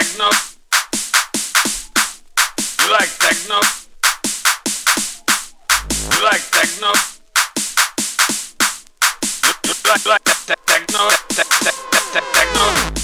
techno? You like techno? You like techno? You like techno? Techno?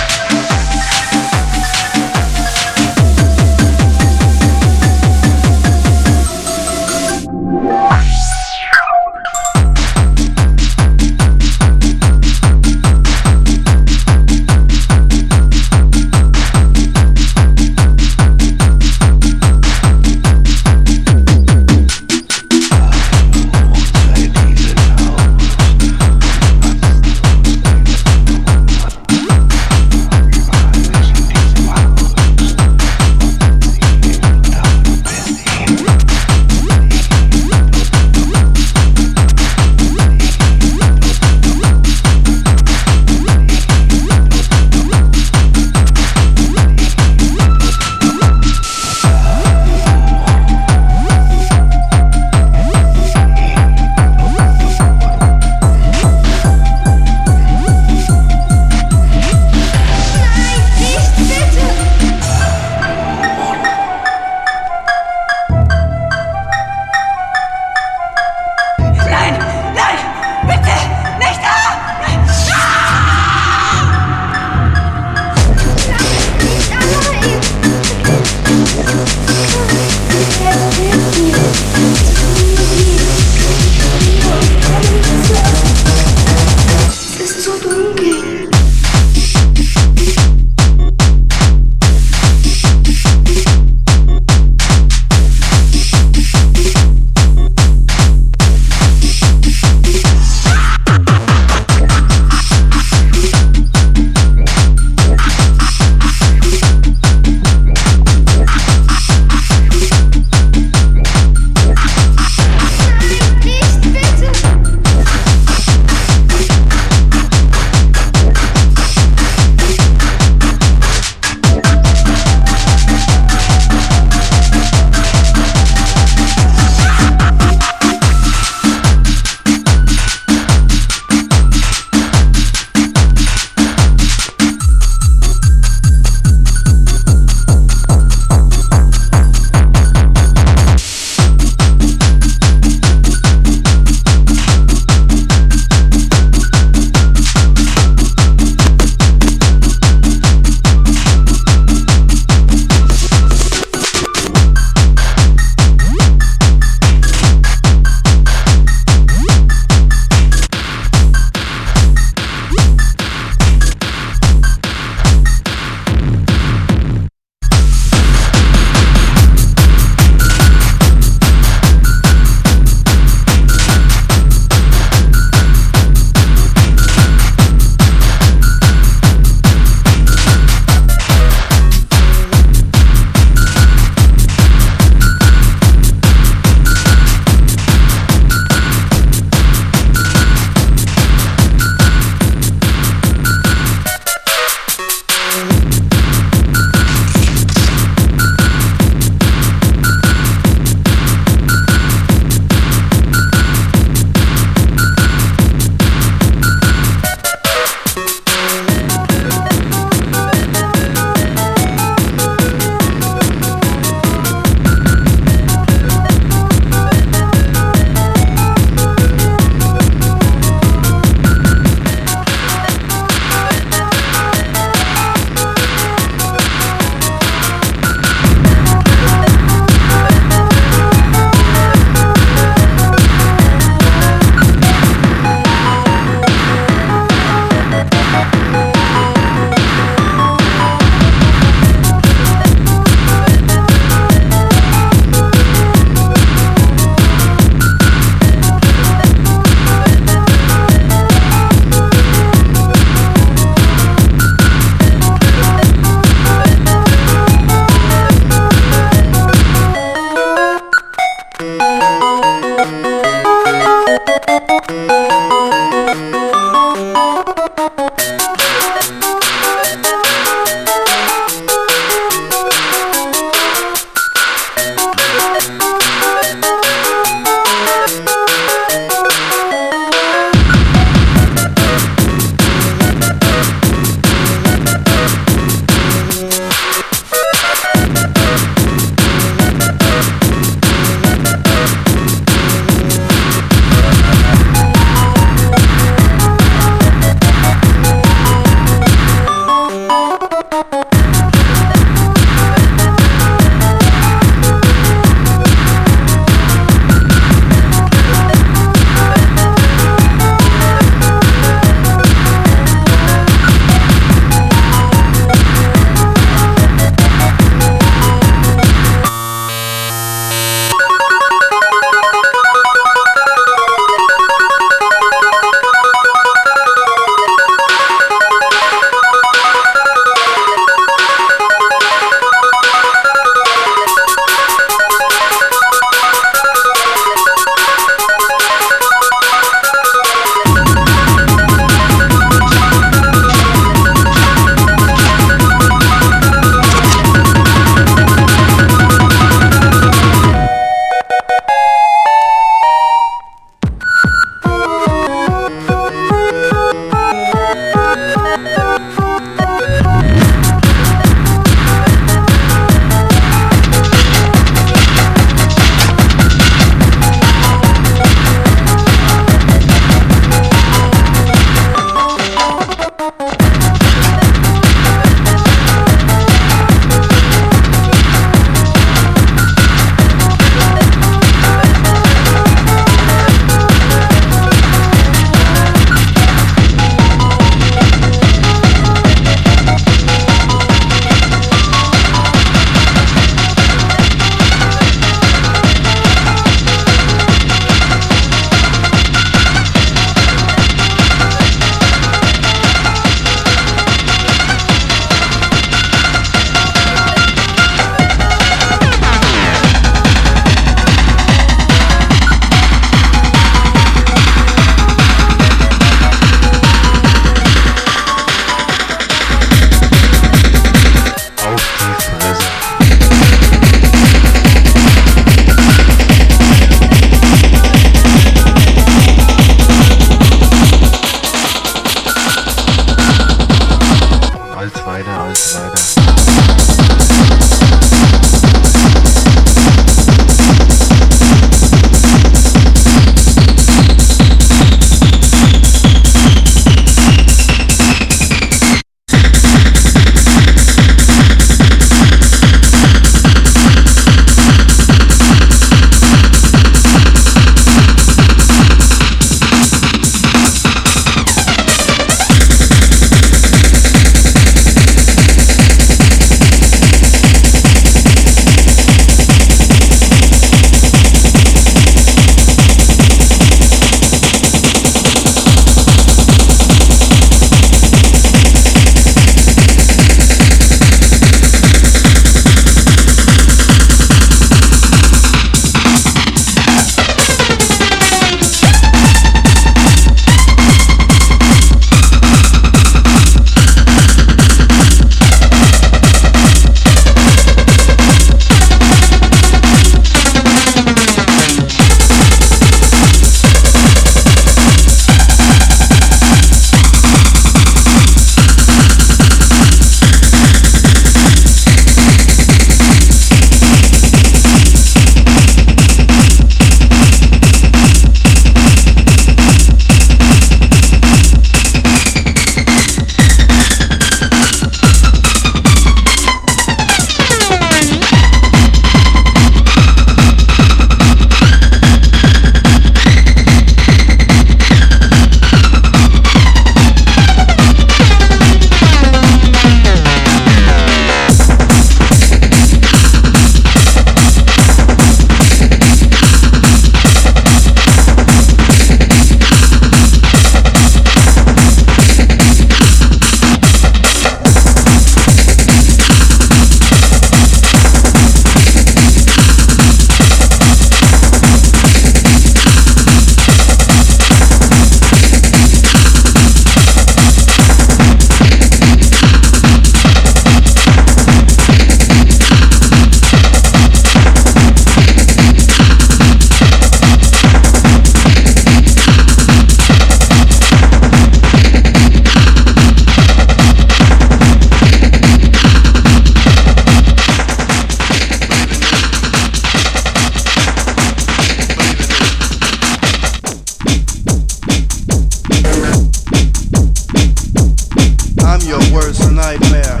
I'm your worst nightmare.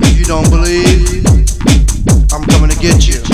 If you don't believe, I'm coming to get you.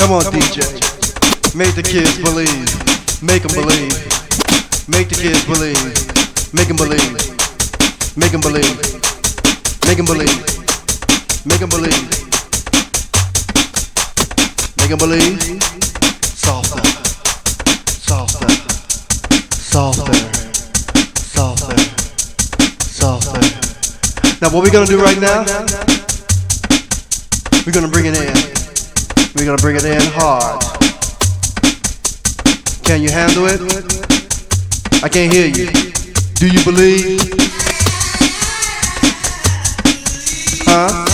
Come on, DJ. Make the kids believe. Make them believe. Make the kids believe. Make them believe. Make them believe. Make them believe. Make them believe. Make them believe. Softer. Softer. Softer. Softer. Softer. Now what we're gonna do right now, we're gonna bring it in. We're gonna bring it in hard. Can you handle it? I can't hear you. Do you believe? Huh?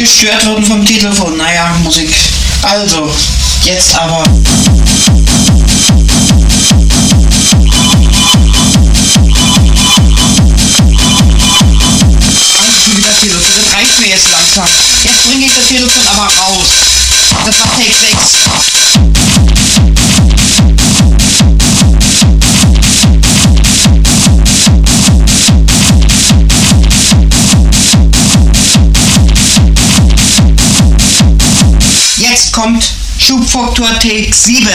Gestört worden vom Telefon. Naja, Musik. Also, jetzt aber. Das reicht mir jetzt langsam. Jetzt bringe ich das Telefon aber raus. Das war Take 6. Schubfaktor Take 7.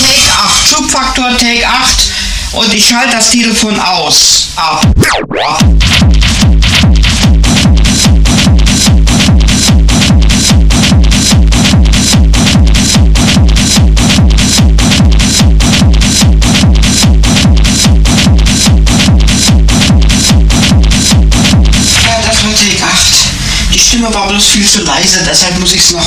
Take 8, Schubfaktor Take 8 und ich schalte das Telefon aus. Ab. nos ensinar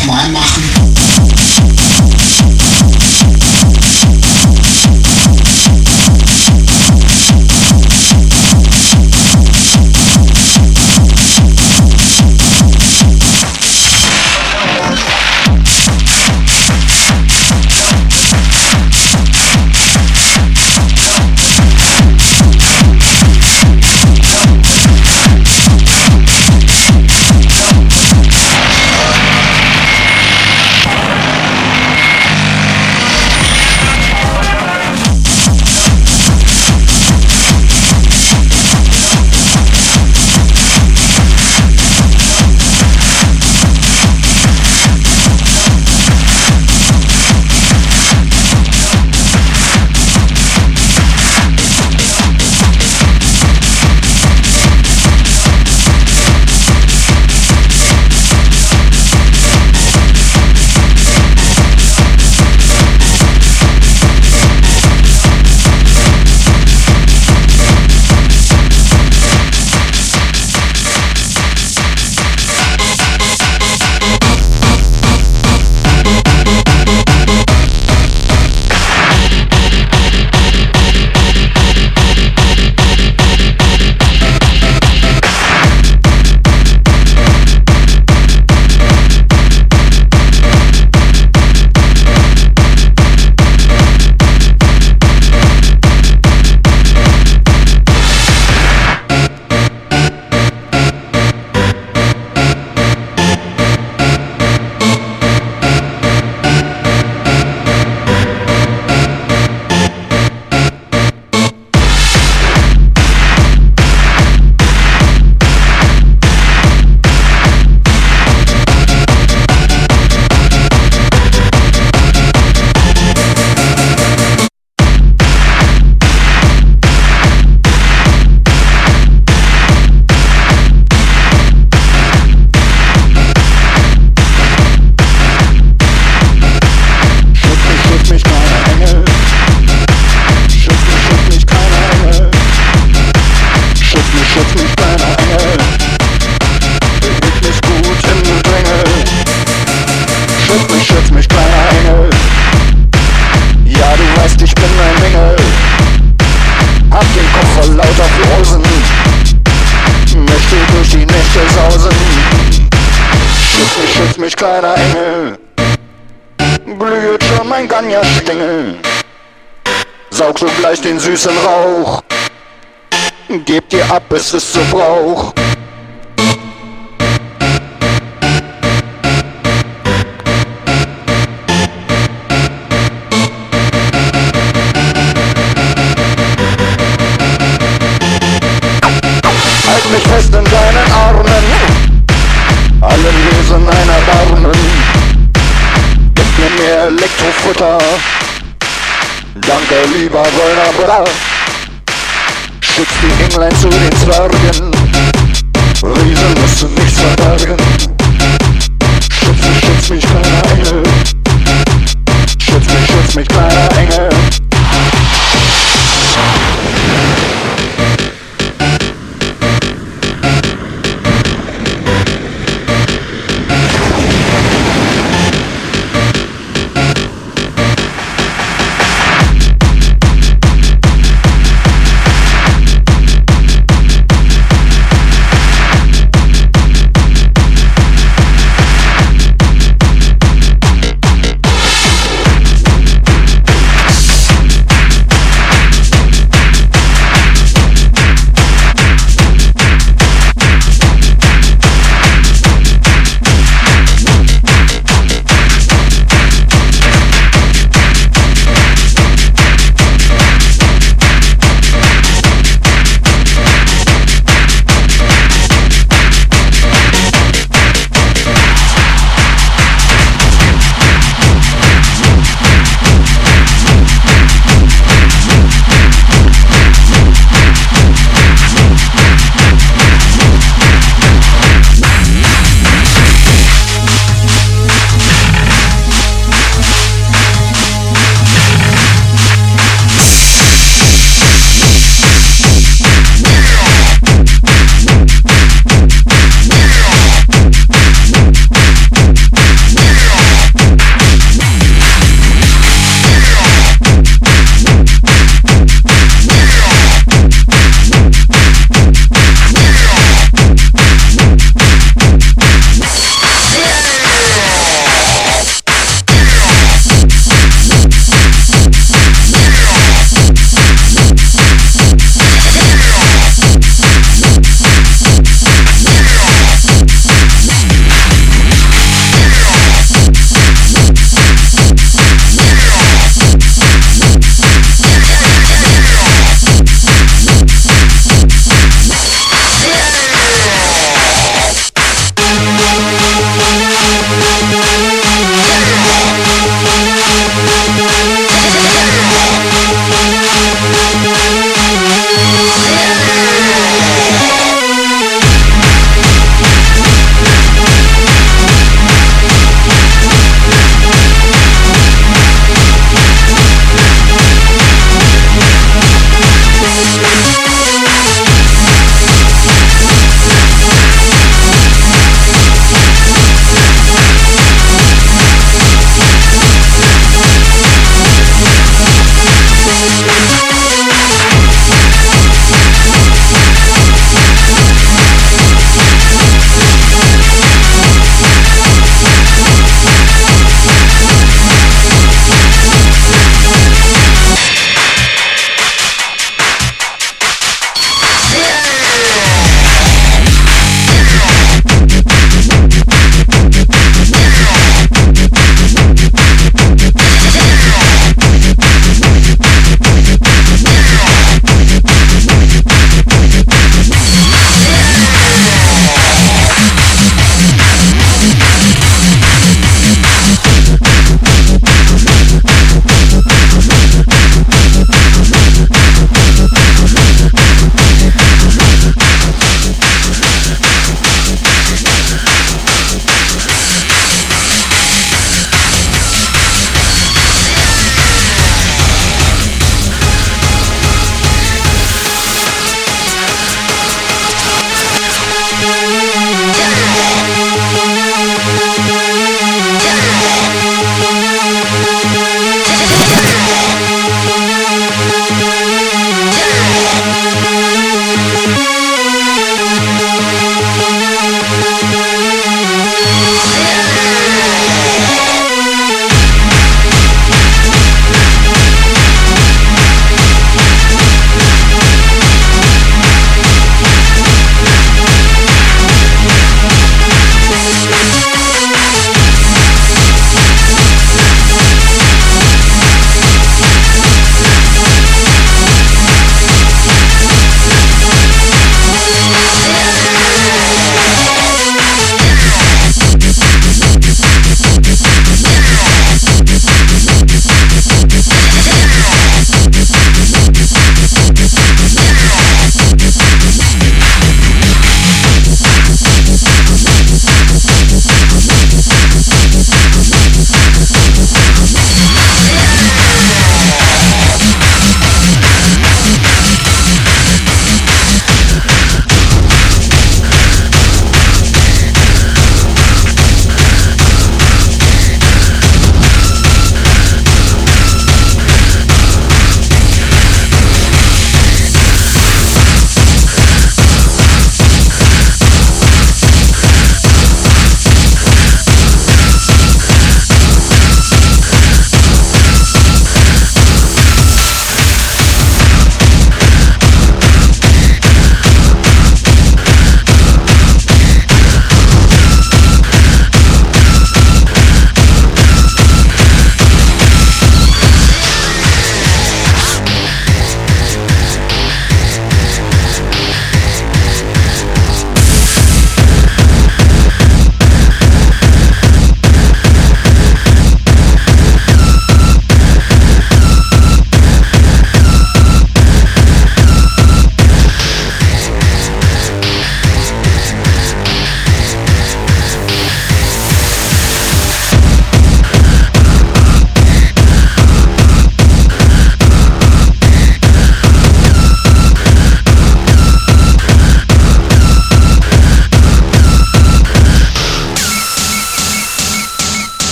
es ist so Brauch. Halt mich fest in deinen Armen, allen Wesen ein Erbarmen. Gib mir mehr Elektrofutter, danke lieber Wolner Bra.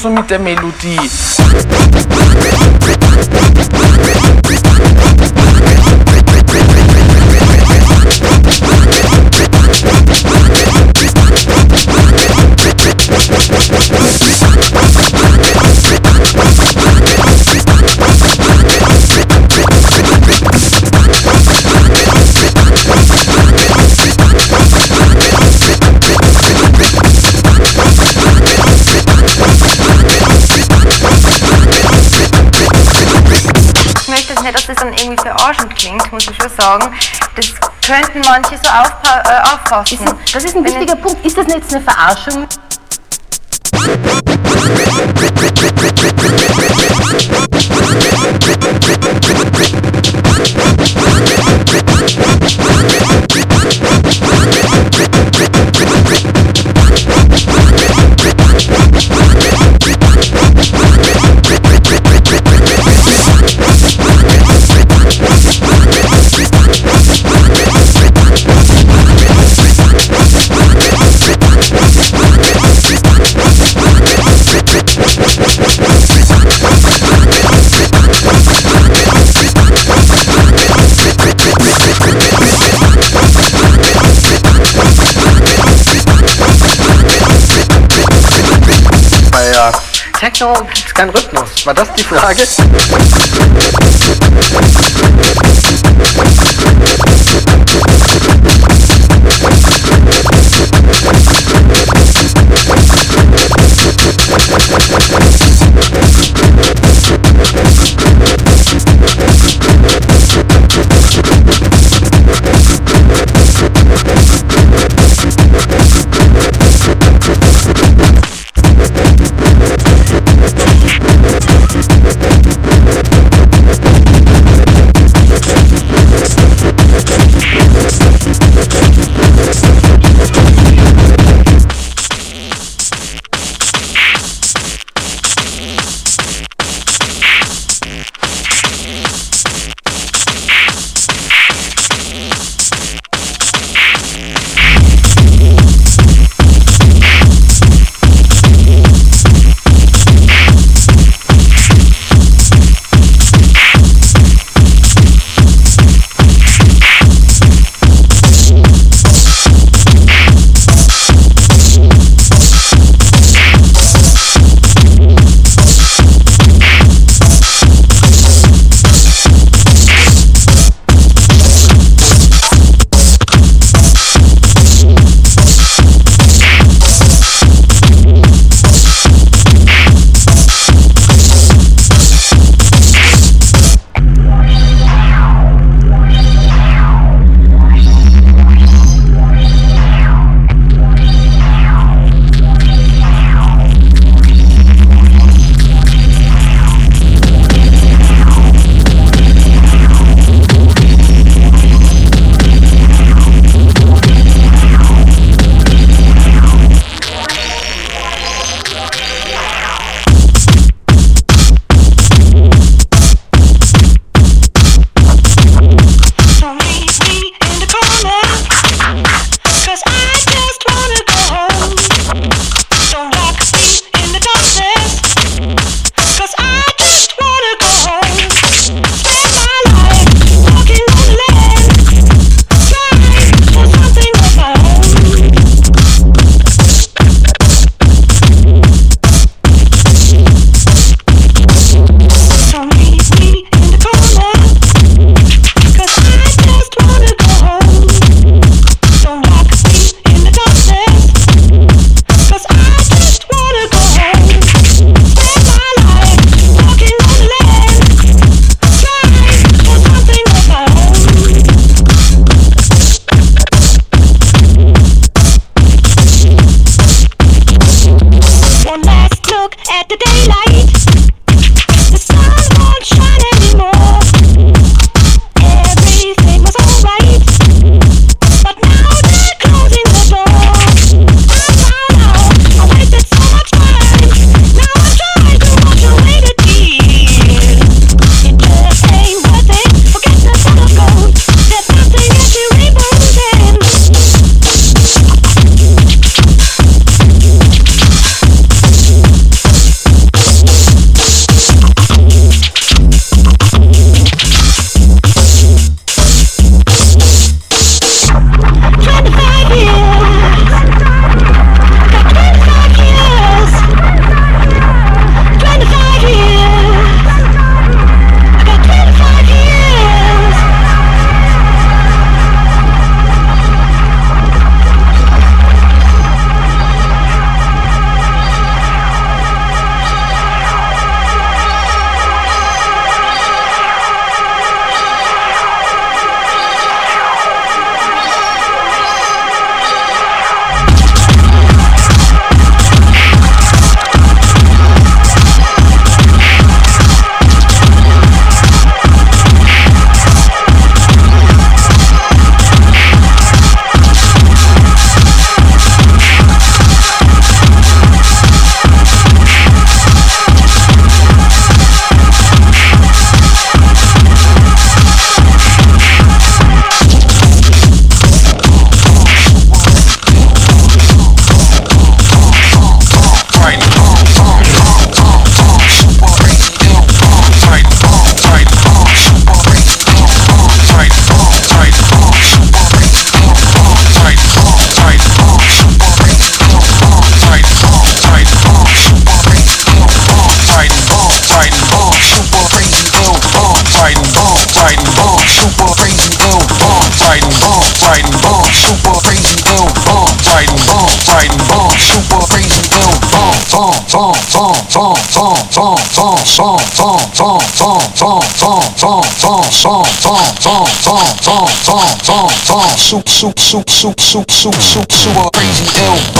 sou a melodia. Klingt, muss ich schon sagen. Das könnten manche so aufpa äh, auffassen. Das ist ein wichtiger Punkt. Ist das nicht jetzt eine Verarschung? Techno Rhythmus. War das die Frage? super, super, super, super, super crazy L.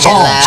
Super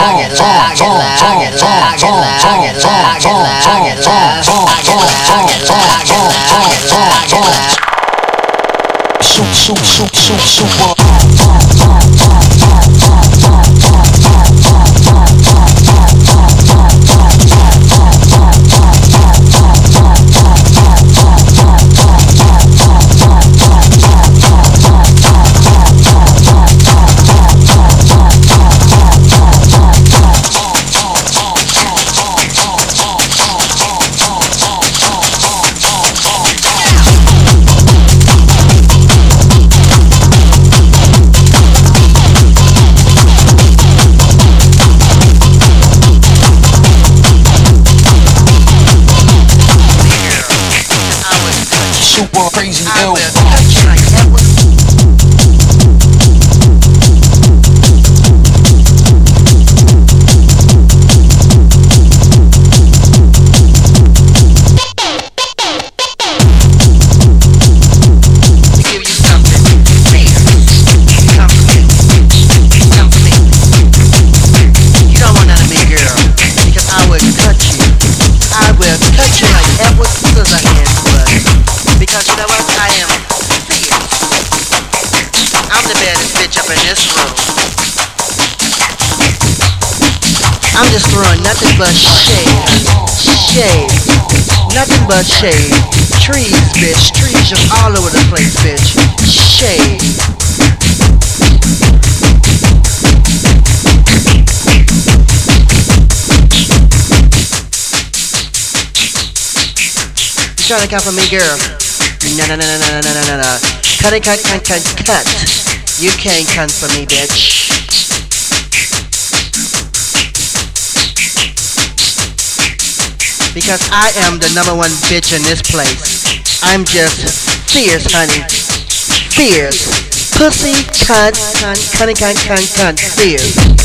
I'm just throwing nothing but shade. Shade. Nothing but shade. Trees, bitch. Trees just all over the place, bitch. Shade. You trying to come for me, girl. No, no, no, no, no, no, no, no, no. Cut it, cut, cut, cut, cut. You can't come for me, bitch. Because I am the number one bitch in this place. I'm just fierce, honey. Fierce. Pussy, cunt, cunt, cunt, cunt, cunt, cunt, fierce.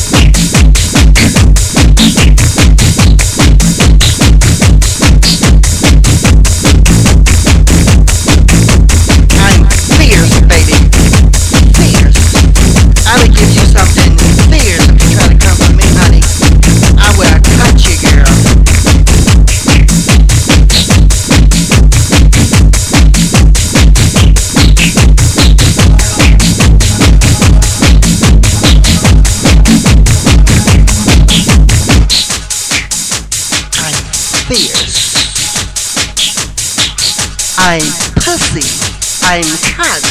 I'm pussy. I'm cunt.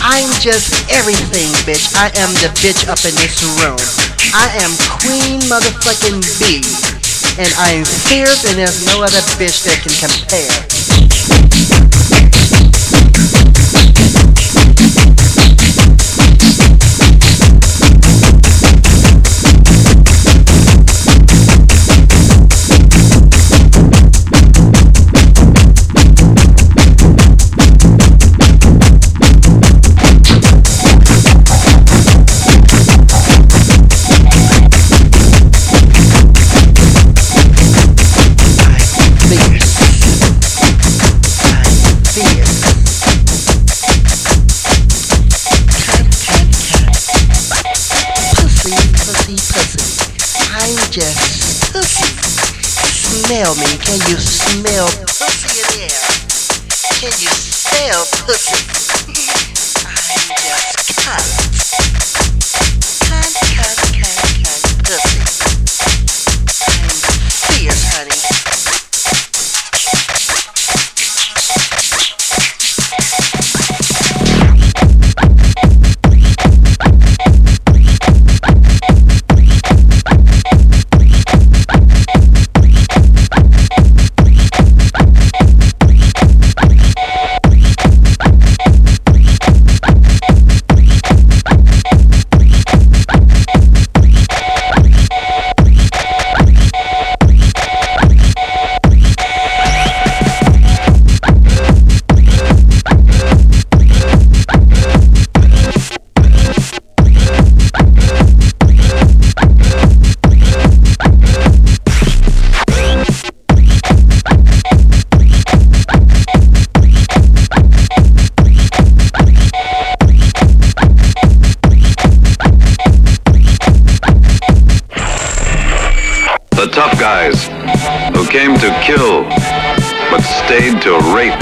I'm just everything, bitch. I am the bitch up in this room. I am Queen motherfucking B. And I'm fierce and there's no other bitch that can compare. Can you smell pussy in the air? Can you smell pussy? great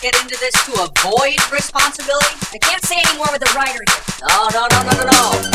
get into this to avoid responsibility? I can't say anymore with the writer here. No, no, no, no, no, no.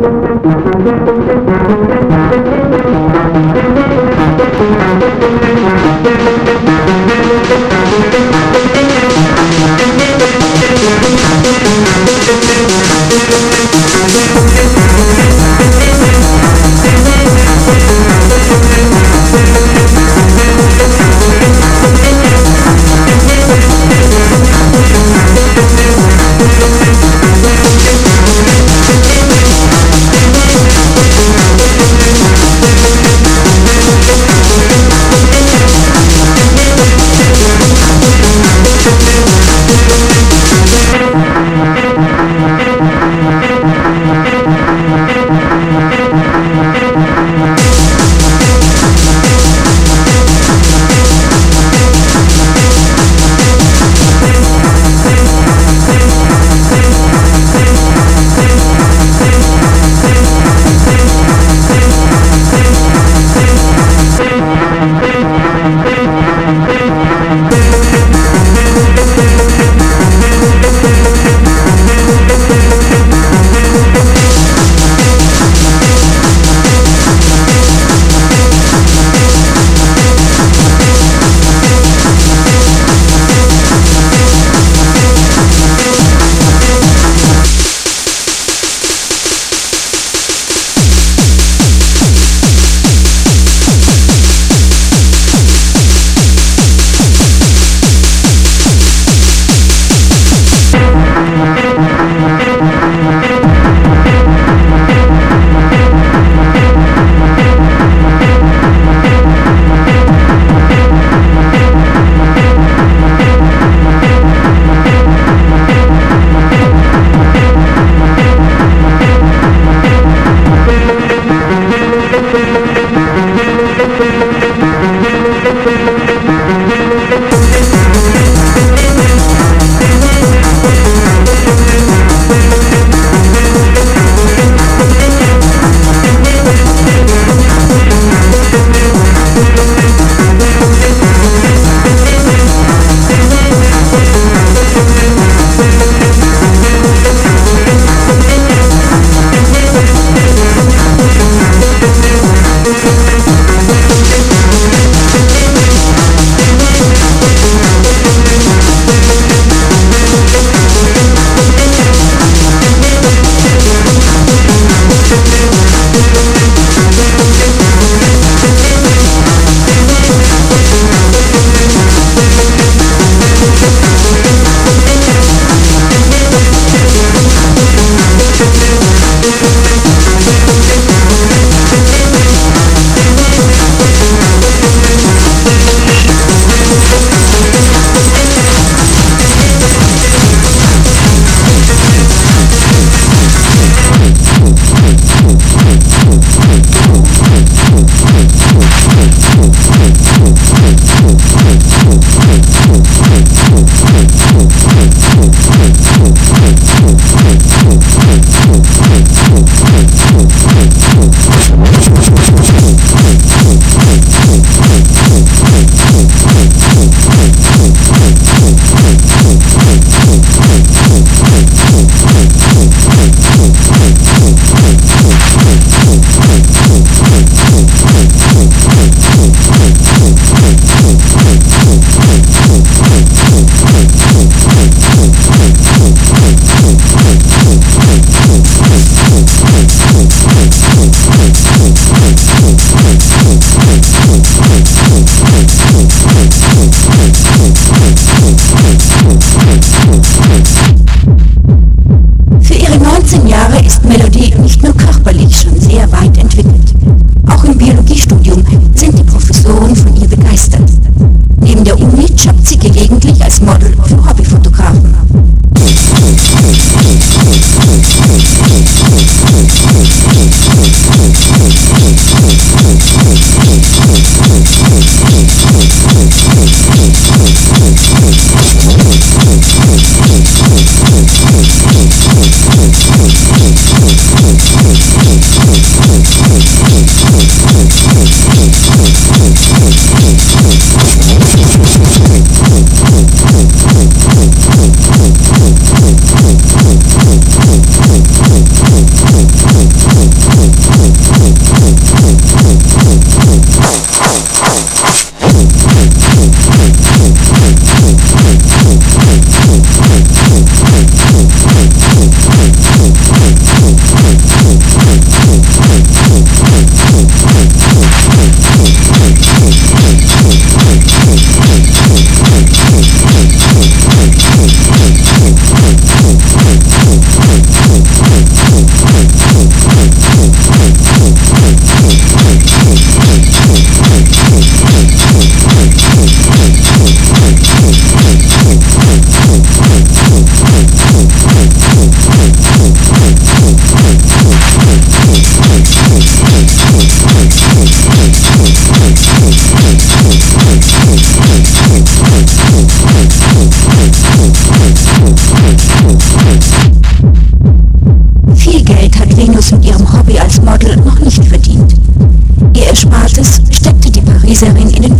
Thank you.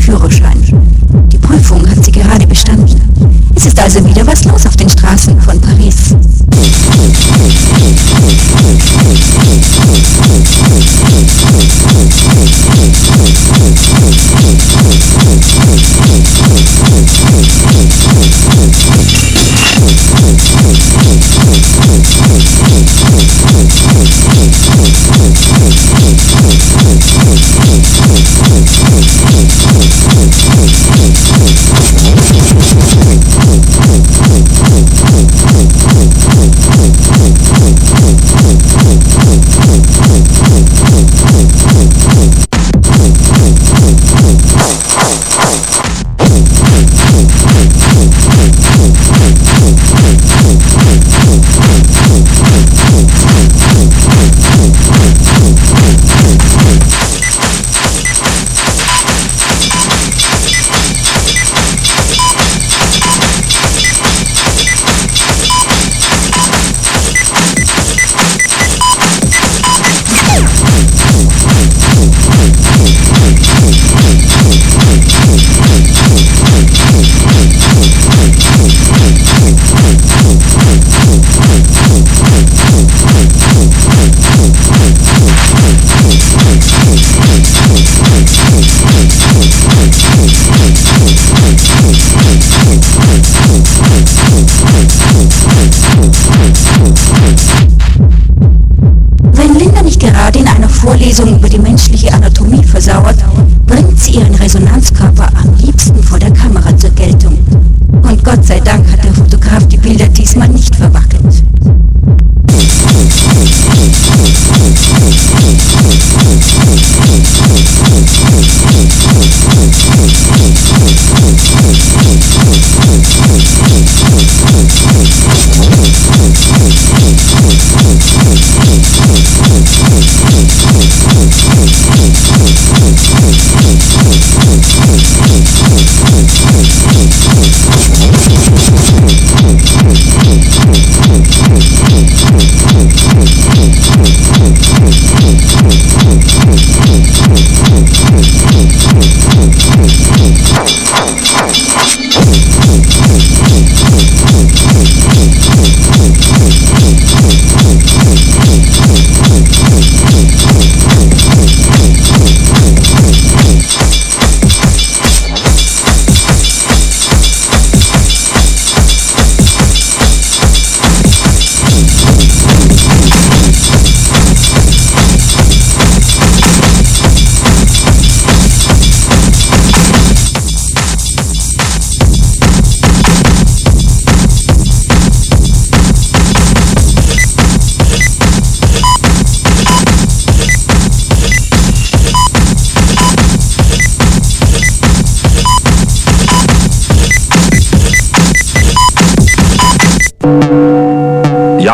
Führerschein. Die Prüfung hat sie gerade bestanden. Es ist also wieder was los auf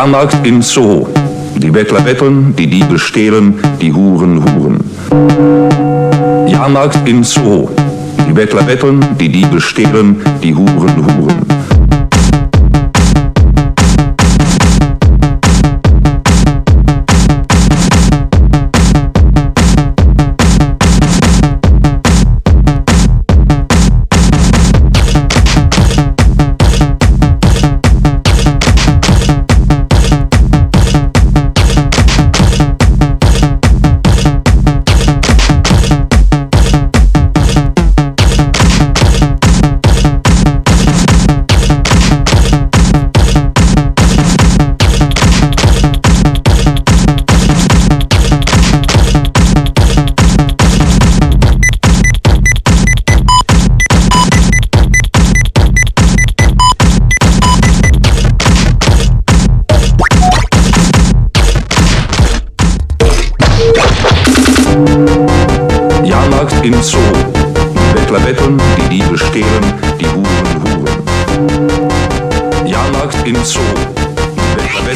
Jahrmarkt in Soho. Die Bettler betteln, die Diebe stehlen, die Huren huren. Jahrmarkt in Soho. Die Bettler betteln, die Diebe stehlen, die Huren huren.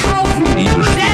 salvo. E os